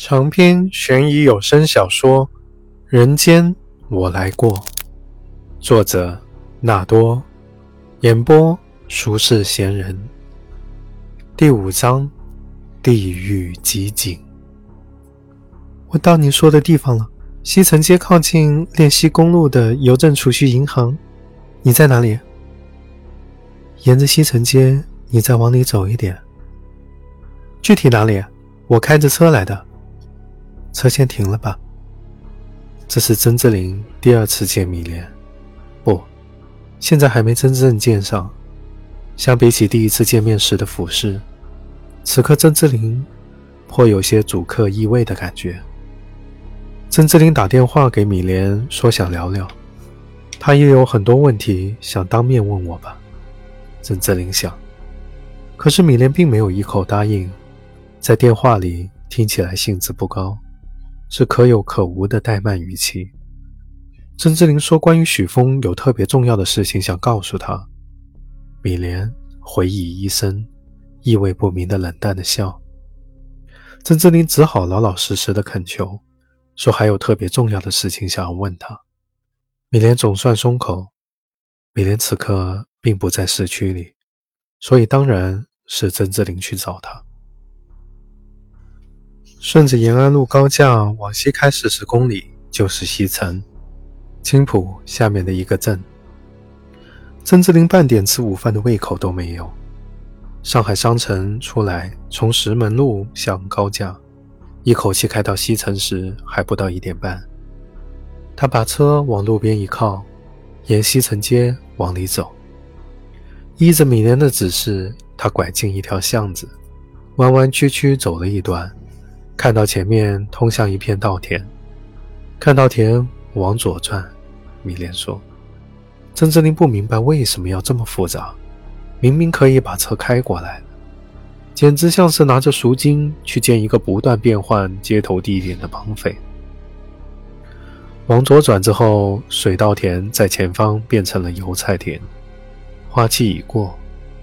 长篇悬疑有声小说《人间我来过》，作者纳多，演播俗世闲人。第五章：地狱集锦。我到你说的地方了，西城街靠近练西公路的邮政储蓄银行。你在哪里？沿着西城街，你再往里走一点。具体哪里？我开着车来的。车先停了吧。这是曾志林第二次见米莲，不，现在还没真正见上。相比起第一次见面时的俯视，此刻曾志林颇有些主客易位的感觉。曾志林打电话给米莲，说想聊聊，他也有很多问题想当面问我吧。曾志林想，可是米莲并没有一口答应，在电话里听起来兴致不高。是可有可无的怠慢语气。曾志林说：“关于许峰有特别重要的事情想告诉他。”米莲回忆一声，意味不明的冷淡的笑。曾志林只好老老实实的恳求，说还有特别重要的事情想要问他。米莲总算松口。米莲此刻并不在市区里，所以当然是曾志林去找他。顺着延安路高架往西开四十公里，就是西城青浦下面的一个镇。曾志林半点吃午饭的胃口都没有。上海商城出来，从石门路向高架，一口气开到西城时还不到一点半。他把车往路边一靠，沿西城街往里走。依着米莲的指示，他拐进一条巷子，弯弯曲曲走了一段。看到前面通向一片稻田，看稻田往左转。米莲说：“曾志林不明白为什么要这么复杂，明明可以把车开过来，简直像是拿着赎金去见一个不断变换接头地点的绑匪。”往左转之后，水稻田在前方变成了油菜田，花期已过，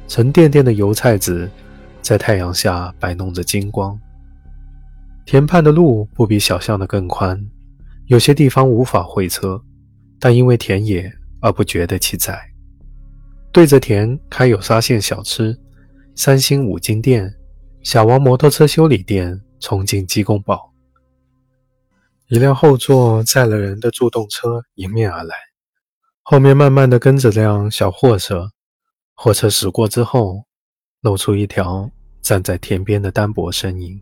沉甸甸的油菜籽在太阳下摆弄着金光。田畔的路不比小巷的更宽，有些地方无法会车，但因为田野而不觉得其窄。对着田开有沙县小吃、三星五金店、小王摩托车修理店、重庆鸡公煲。一辆后座载了人的助动车迎面而来，后面慢慢的跟着辆小货车。货车驶过之后，露出一条站在田边的单薄身影。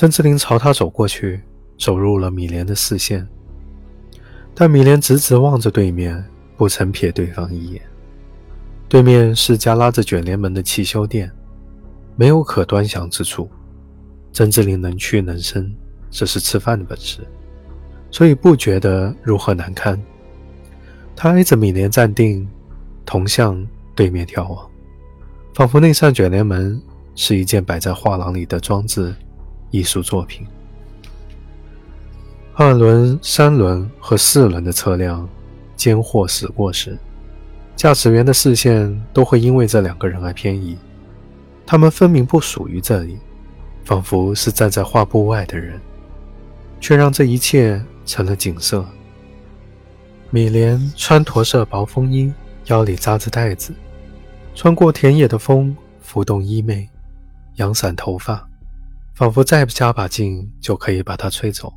曾志林朝他走过去，走入了米莲的视线，但米莲直直望着对面，不曾瞥对方一眼。对面是家拉着卷帘门的汽修店，没有可端详之处。曾志林能屈能伸，这是吃饭的本事，所以不觉得如何难堪。他挨着米莲站定，同向对面眺望，仿佛那扇卷帘门是一件摆在画廊里的装置。艺术作品。二轮、三轮和四轮的车辆间或驶过时，驾驶员的视线都会因为这两个人而偏移。他们分明不属于这里，仿佛是站在画布外的人，却让这一切成了景色。米莲穿驼色薄风衣，腰里扎着带子，穿过田野的风拂动衣袂，扬散头发。仿佛再不加把劲就可以把它吹走。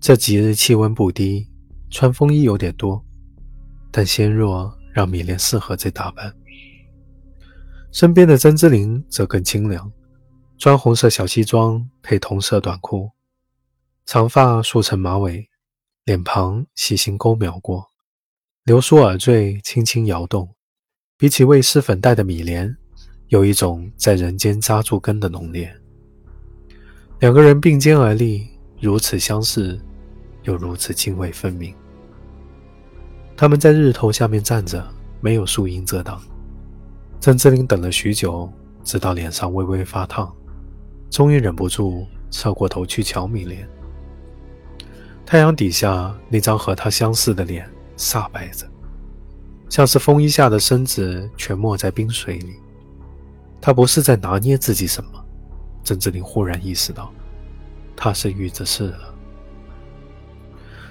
这几日气温不低，穿风衣有点多，但纤弱让米莲适合这打扮。身边的曾之琳则更清凉，穿红色小西装配同色短裤，长发梳成马尾，脸庞细心勾描过，流苏耳坠轻轻摇动。比起未施粉黛的米莲，有一种在人间扎住根的浓烈。两个人并肩而立，如此相似，又如此泾渭分明。他们在日头下面站着，没有树荫遮挡。曾志林等了许久，直到脸上微微发烫，终于忍不住侧过头去瞧米莲。太阳底下那张和他相似的脸煞白着，像是风衣下的身子全没在冰水里。他不是在拿捏自己什么？曾志林忽然意识到，他是遇着事了。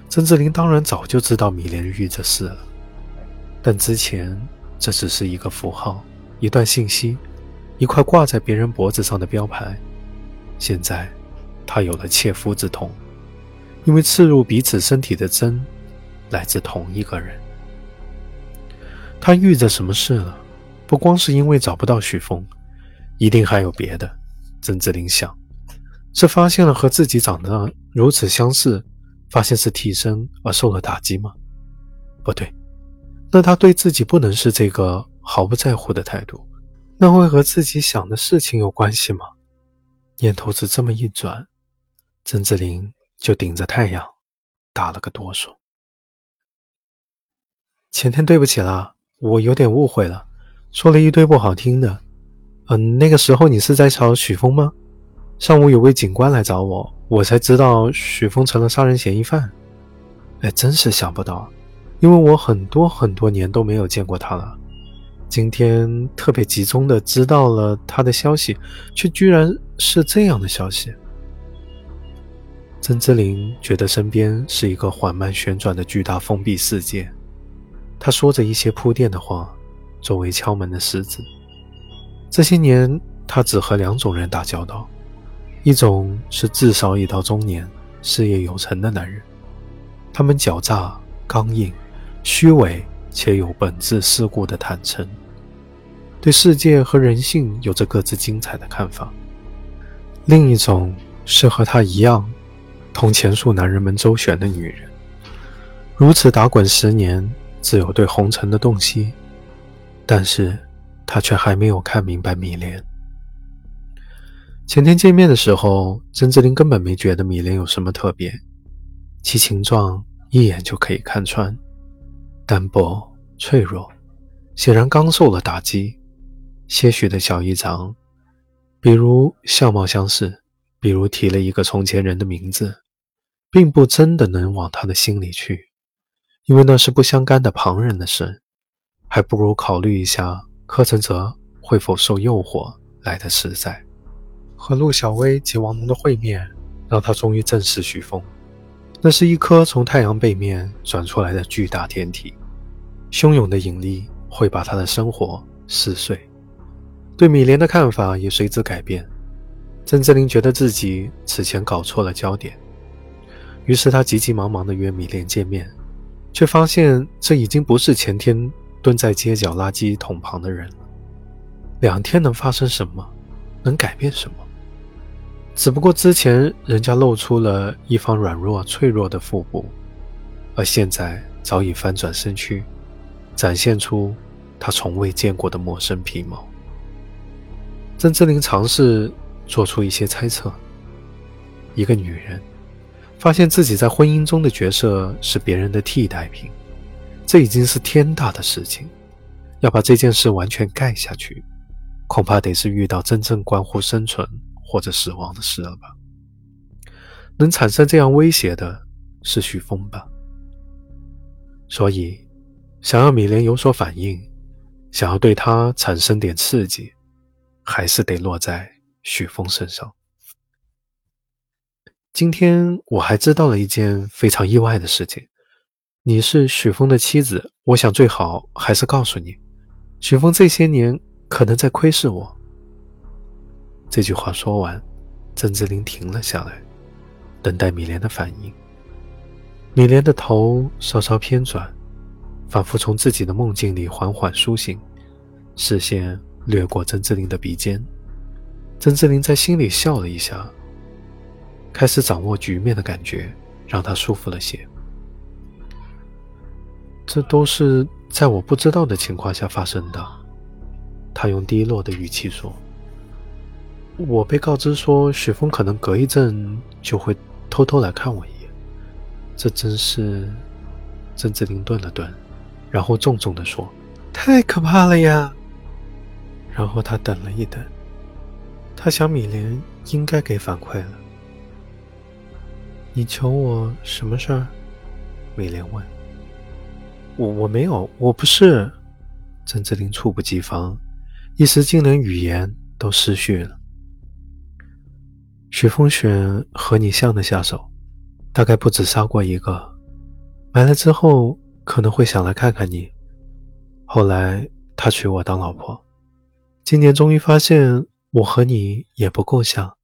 曾志林当然早就知道米莲遇着事了，但之前这只是一个符号，一段信息，一块挂在别人脖子上的标牌。现在，他有了切肤之痛，因为刺入彼此身体的针来自同一个人。他遇着什么事了？不光是因为找不到许峰，一定还有别的。曾志林想，是发现了和自己长得如此相似，发现是替身而受了打击吗？不对，那他对自己不能是这个毫不在乎的态度，那会和自己想的事情有关系吗？念头子这么一转，曾志林就顶着太阳打了个哆嗦。前天对不起啦，我有点误会了，说了一堆不好听的。嗯，那个时候你是在找许峰吗？上午有位警官来找我，我才知道许峰成了杀人嫌疑犯。哎，真是想不到，因为我很多很多年都没有见过他了。今天特别集中的知道了他的消息，却居然是这样的消息。曾之琳觉得身边是一个缓慢旋转的巨大封闭世界。他说着一些铺垫的话，作为敲门的石子。这些年，他只和两种人打交道：一种是至少已到中年、事业有成的男人，他们狡诈、刚硬、虚伪，且有本质世故的坦诚。对世界和人性有着各自精彩的看法。另一种是和他一样，同前述男人们周旋的女人，如此打滚十年，自有对红尘的洞悉。但是，他却还没有看明白米莲。前天见面的时候，曾志林根本没觉得米莲有什么特别，其形状一眼就可以看穿，单薄脆弱，显然刚受了打击。些许的小异常，比如相貌相似，比如提了一个从前人的名字，并不真的能往他的心里去，因为那是不相干的旁人的事，还不如考虑一下柯承泽会否受诱惑来的实在。和陆小薇及王龙的会面，让他终于正视许峰，那是一颗从太阳背面转出来的巨大天体，汹涌的引力会把他的生活撕碎。对米莲的看法也随之改变。曾志林觉得自己此前搞错了焦点，于是他急急忙忙地约米莲见面，却发现这已经不是前天蹲在街角垃圾桶旁的人。两天能发生什么？能改变什么？只不过之前人家露出了一方软弱脆弱的腹部，而现在早已翻转身躯，展现出他从未见过的陌生皮毛。曾志林尝试做出一些猜测：一个女人发现自己在婚姻中的角色是别人的替代品，这已经是天大的事情。要把这件事完全盖下去，恐怕得是遇到真正关乎生存或者死亡的事了吧？能产生这样威胁的是许峰吧？所以，想要米莲有所反应，想要对他产生点刺激。还是得落在许峰身上。今天我还知道了一件非常意外的事情，你是许峰的妻子。我想最好还是告诉你，许峰这些年可能在窥视我。这句话说完，曾志林停了下来，等待米莲的反应。米莲的头稍稍偏转，仿佛从自己的梦境里缓缓苏醒，视线。掠过曾志林的鼻尖，曾志林在心里笑了一下。开始掌握局面的感觉让他舒服了些。这都是在我不知道的情况下发生的，他用低落的语气说：“我被告知说雪峰可能隔一阵就会偷偷来看我一眼，这真是……”曾志林顿了顿，然后重重地说：“太可怕了呀！”然后他等了一等，他想米莲应该给反馈了。你求我什么事儿？米莲问。我我没有，我不是。曾志林猝不及防，一时竟连语言都失序了。许风雪和你像的下手，大概不止杀过一个。买了之后可能会想来看看你。后来他娶我当老婆，今年终于发现我和你也不够像，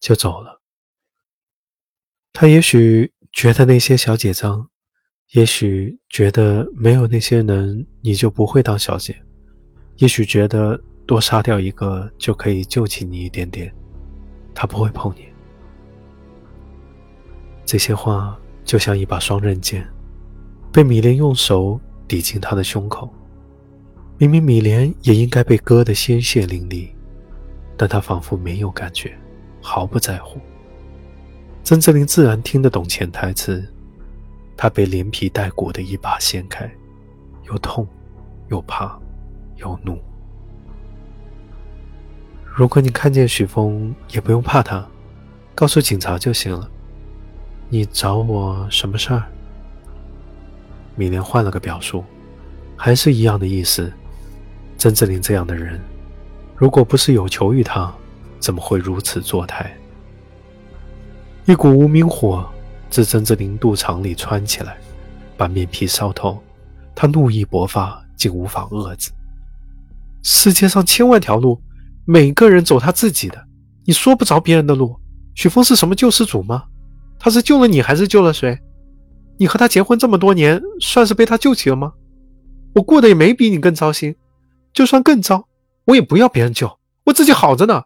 就走了。他也许觉得那些小姐脏，也许觉得没有那些人你就不会当小姐，也许觉得多杀掉一个就可以救起你一点点。他不会碰你。这些话就像一把双刃剑，被米莲用手抵进他的胸口。明明米莲也应该被割得鲜血淋漓，但他仿佛没有感觉，毫不在乎。曾志林自然听得懂潜台词，他被连皮带骨的一把掀开，又痛，又怕，又怒。如果你看见许峰，也不用怕他，告诉警察就行了。你找我什么事儿？米莲换了个表述，还是一样的意思。曾志林这样的人，如果不是有求于他，怎么会如此作态？一股无名火自曾志林肚肠里穿起来，把面皮烧透。他怒意勃发，竟无法遏制。世界上千万条路。每个人走他自己的，你说不着别人的路。许峰是什么救世主吗？他是救了你，还是救了谁？你和他结婚这么多年，算是被他救起了吗？我过得也没比你更糟心，就算更糟，我也不要别人救，我自己好着呢。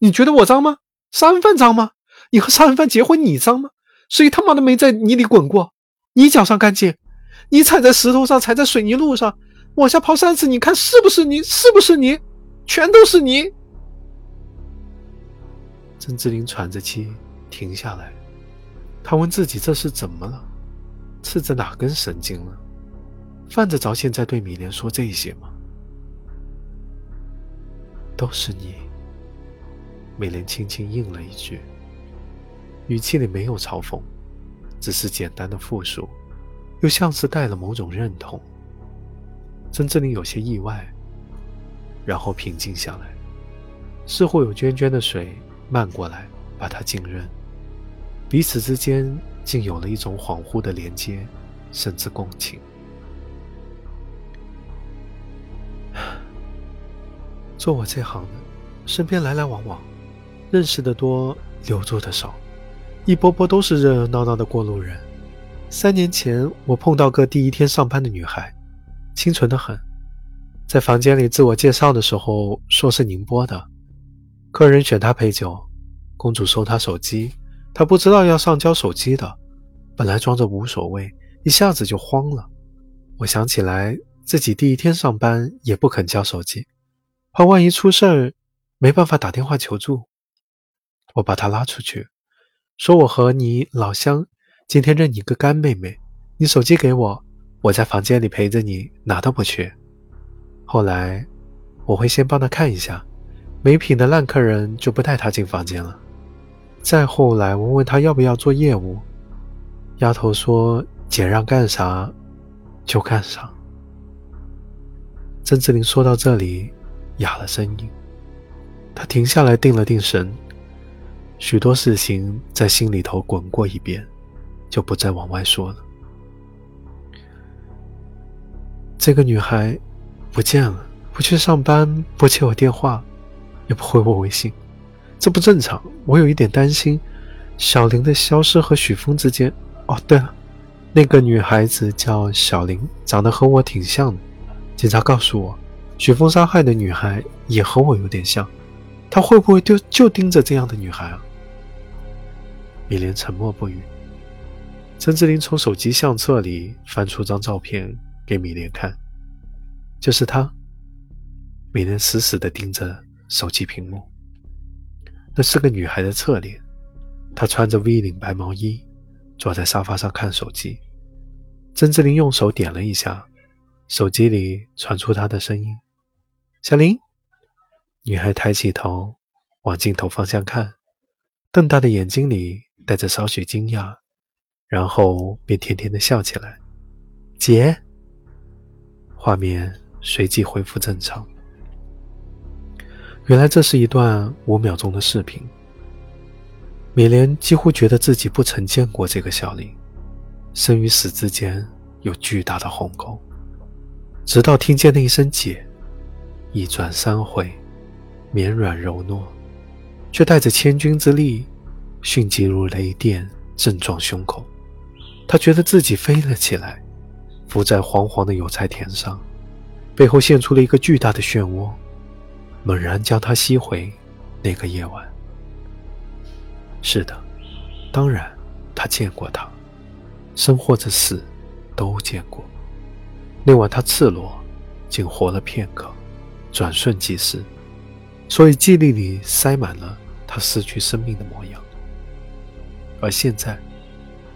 你觉得我脏吗？杀人犯脏吗？你和杀人犯结婚，你脏吗？谁他妈的没在泥里滚过？你脚上干净，你踩在石头上，踩在水泥路上，往下刨三次，你看是不是你？是不是你？全都是你！曾志林喘着气停下来，他问自己：“这是怎么了？刺着哪根神经了？犯得着现在对米莲说这些吗？”都是你。米莲轻轻应了一句，语气里没有嘲讽，只是简单的复述，又像是带了某种认同。曾志林有些意外，然后平静下来，似乎有涓涓的水。漫过来，把他浸润，彼此之间竟有了一种恍惚的连接，甚至共情。做我这行的，身边来来往往，认识的多，留住的少，一波波都是热热闹闹的过路人。三年前，我碰到个第一天上班的女孩，清纯的很，在房间里自我介绍的时候，说是宁波的。客人选她陪酒，公主收她手机，她不知道要上交手机的，本来装着无所谓，一下子就慌了。我想起来自己第一天上班也不肯交手机，怕万一出事儿没办法打电话求助。我把她拉出去，说我和你老乡，今天认你个干妹妹，你手机给我，我在房间里陪着你，哪都不去。后来我会先帮他看一下。没品的烂客人就不带他进房间了。再后来，我问他要不要做业务，丫头说：“姐让干啥就干啥。”曾志林说到这里，哑了声音。他停下来，定了定神，许多事情在心里头滚过一遍，就不再往外说了。这个女孩不见了，不去上班，不接我电话。也不回我微信，这不正常。我有一点担心，小林的消失和许峰之间。哦，对了，那个女孩子叫小林，长得和我挺像的。警察告诉我，许峰杀害的女孩也和我有点像。他会不会就就盯着这样的女孩啊？米莲沉默不语。陈志林从手机相册里翻出张照片给米莲看，就是她。米莲死死地盯着。手机屏幕，那是个女孩的侧脸。她穿着 V 领白毛衣，坐在沙发上看手机。曾志林用手点了一下，手机里传出她的声音：“小林。”女孩抬起头，往镜头方向看，瞪大的眼睛里带着少许惊讶，然后便甜甜的笑起来。姐。画面随即恢复正常。原来这是一段五秒钟的视频。米莲几乎觉得自己不曾见过这个小林，生与死之间有巨大的鸿沟。直到听见那一声“姐”，一转三回，绵软柔糯，却带着千钧之力，迅疾如雷电，震撞胸口。他觉得自己飞了起来，浮在黄黄的油菜田上，背后现出了一个巨大的漩涡，猛然将他吸回那个夜晚。是的，当然，他见过他，生或者死，都见过。那晚他赤裸，仅活了片刻，转瞬即逝，所以记忆里塞满了他失去生命的模样。而现在，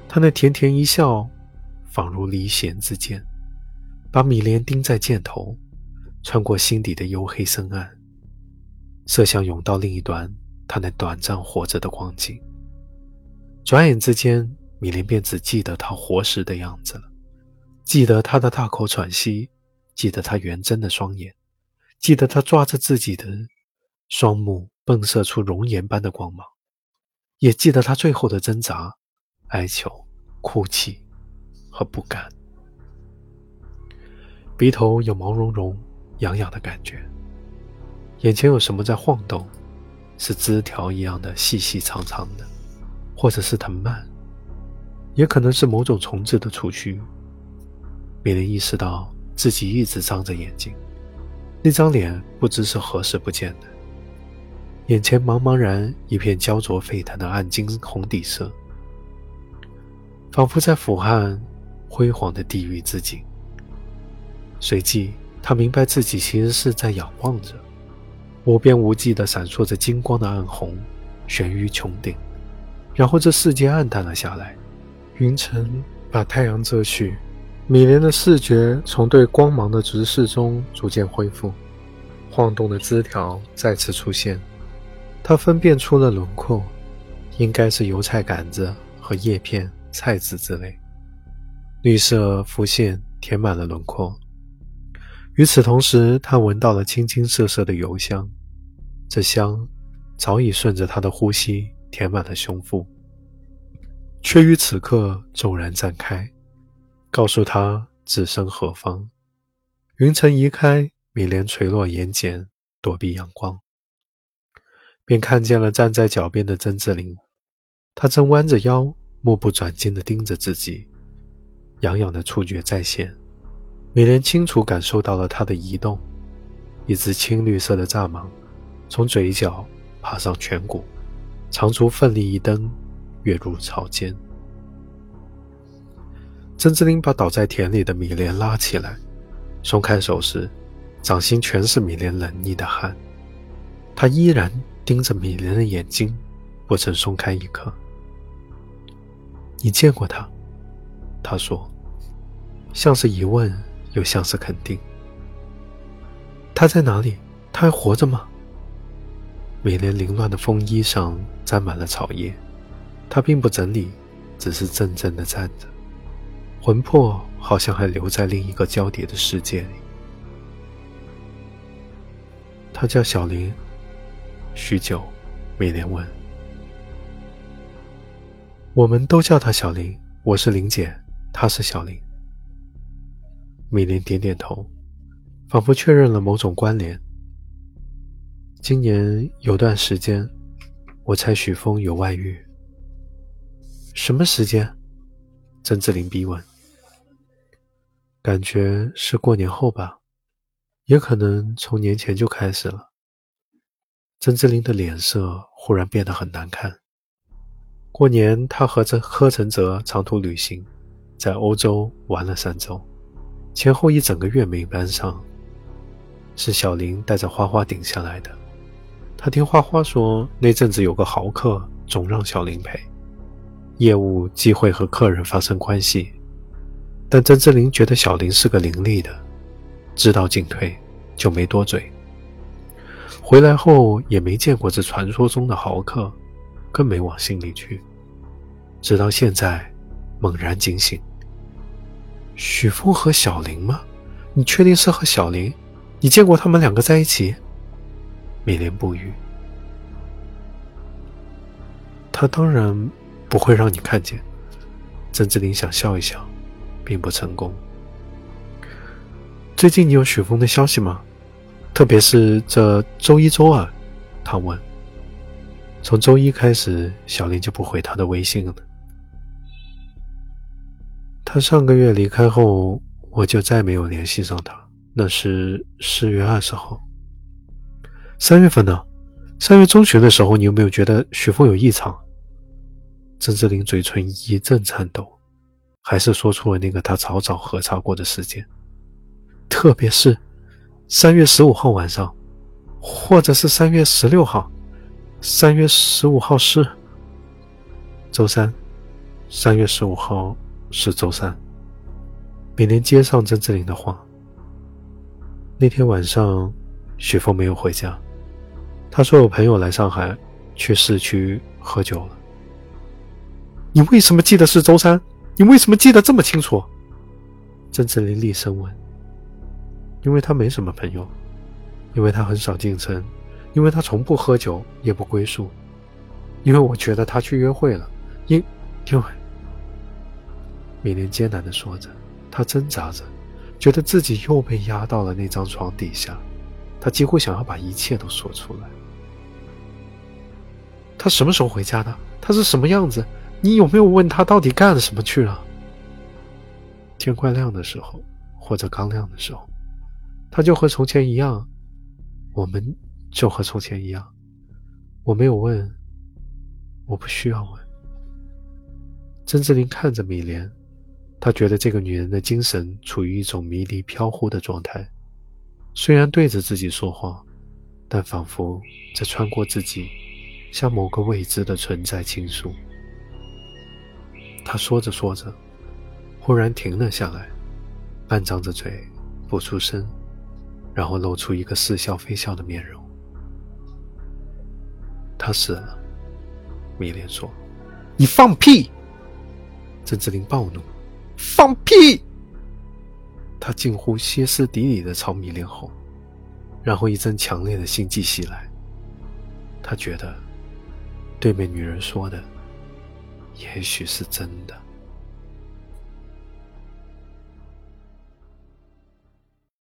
他那甜甜一笑，仿如离弦之箭，把米莲钉在箭头，穿过心底的幽黑深暗，射向甬道另一端。他那短暂活着的光景，转眼之间，米莲便只记得他活时的样子了，记得他的大口喘息，记得他圆睁的双眼，记得他抓着自己的双目迸射出熔岩般的光芒，也记得他最后的挣扎、哀求、哭泣和不甘。鼻头有毛茸茸、痒痒的感觉，眼前有什么在晃动。是枝条一样的细细长长的，或者是藤蔓，也可能是某种虫子的触须。米莲意识到自己一直张着眼睛，那张脸不知是何时不见的。眼前茫茫然一片焦灼沸腾的暗金红底色，仿佛在俯瞰辉煌的地狱之景。随即，他明白自己其实是在仰望着。无边无际的闪烁着金光的暗红，悬于穹顶。然后这世界暗淡了下来，云层把太阳遮去，米莲的视觉从对光芒的直视中逐渐恢复。晃动的枝条再次出现，他分辨出了轮廓，应该是油菜杆子和叶片、菜籽之类。绿色浮现，填满了轮廓。与此同时，他闻到了清清涩涩的油香，这香早已顺着他的呼吸填满了胸腹，却于此刻骤然绽开，告诉他置身何方。云层移开，米莲垂落眼睑，躲避阳光，便看见了站在脚边的曾志林。他正弯着腰，目不转睛地盯着自己，痒痒的触觉再现。米莲清楚感受到了他的移动，一只青绿色的蚱蜢从嘴角爬上颧骨，长足奋力一蹬，跃入草间。曾志林把倒在田里的米莲拉起来，松开手时，掌心全是米莲冷腻的汗。他依然盯着米莲的眼睛，不曾松开一刻。你见过他？他说，像是疑问。又像是肯定。他在哪里？他还活着吗？米莲凌乱的风衣上沾满了草叶，他并不整理，只是怔怔地站着，魂魄好像还留在另一个交叠的世界里。他叫小林。许久，米莲问：“我们都叫他小林。我是林姐，他是小林。”米莲点点头，仿佛确认了某种关联。今年有段时间，我猜许峰有外遇。什么时间？曾志林逼问。感觉是过年后吧，也可能从年前就开始了。曾志林的脸色忽然变得很难看。过年，他和着柯承泽长途旅行，在欧洲玩了三周。前后一整个月没班上，是小林带着花花顶下来的。他听花花说，那阵子有个豪客总让小林陪，业务忌讳和客人发生关系。但曾志林觉得小林是个伶俐的，知道进退，就没多嘴。回来后也没见过这传说中的豪客，更没往心里去。直到现在，猛然惊醒。许峰和小林吗？你确定是和小林？你见过他们两个在一起？米莲不语。他当然不会让你看见。曾志林想笑一笑，并不成功。最近你有许峰的消息吗？特别是这周一、周二，他问。从周一开始，小林就不回他的微信了。他上个月离开后，我就再没有联系上他。那是四月二十号。三月份呢？三月中旬的时候，你有没有觉得许峰有异常？郑志林嘴唇一阵颤抖，还是说出了那个他早早核查过的时间，特别是三月十五号晚上，或者是三月十六号。三月十五号是周三，三月十五号是周三。每年接上曾志林的话。那天晚上，雪峰没有回家。他说有朋友来上海，去市区喝酒了。你为什么记得是周三？你为什么记得这么清楚？曾志林厉声问。因为他没什么朋友，因为他很少进城，因为他从不喝酒，也不归宿，因为我觉得他去约会了。因，因为，米莲艰难的说着，他挣扎着。觉得自己又被压到了那张床底下，他几乎想要把一切都说出来。他什么时候回家的？他是什么样子？你有没有问他到底干了什么去了？天快亮的时候，或者刚亮的时候，他就和从前一样，我们就和从前一样。我没有问，我不需要问。曾志林看着米莲。他觉得这个女人的精神处于一种迷离飘忽的状态，虽然对着自己说话，但仿佛在穿过自己，向某个未知的存在倾诉。他说着说着，忽然停了下来，半张着嘴，不出声，然后露出一个似笑非笑的面容。他死了，米莲说：“你放屁！”郑志林暴怒。放屁！他近乎歇斯底里的朝米莲吼，然后一阵强烈的心悸袭来。他觉得，对面女人说的，也许是真的。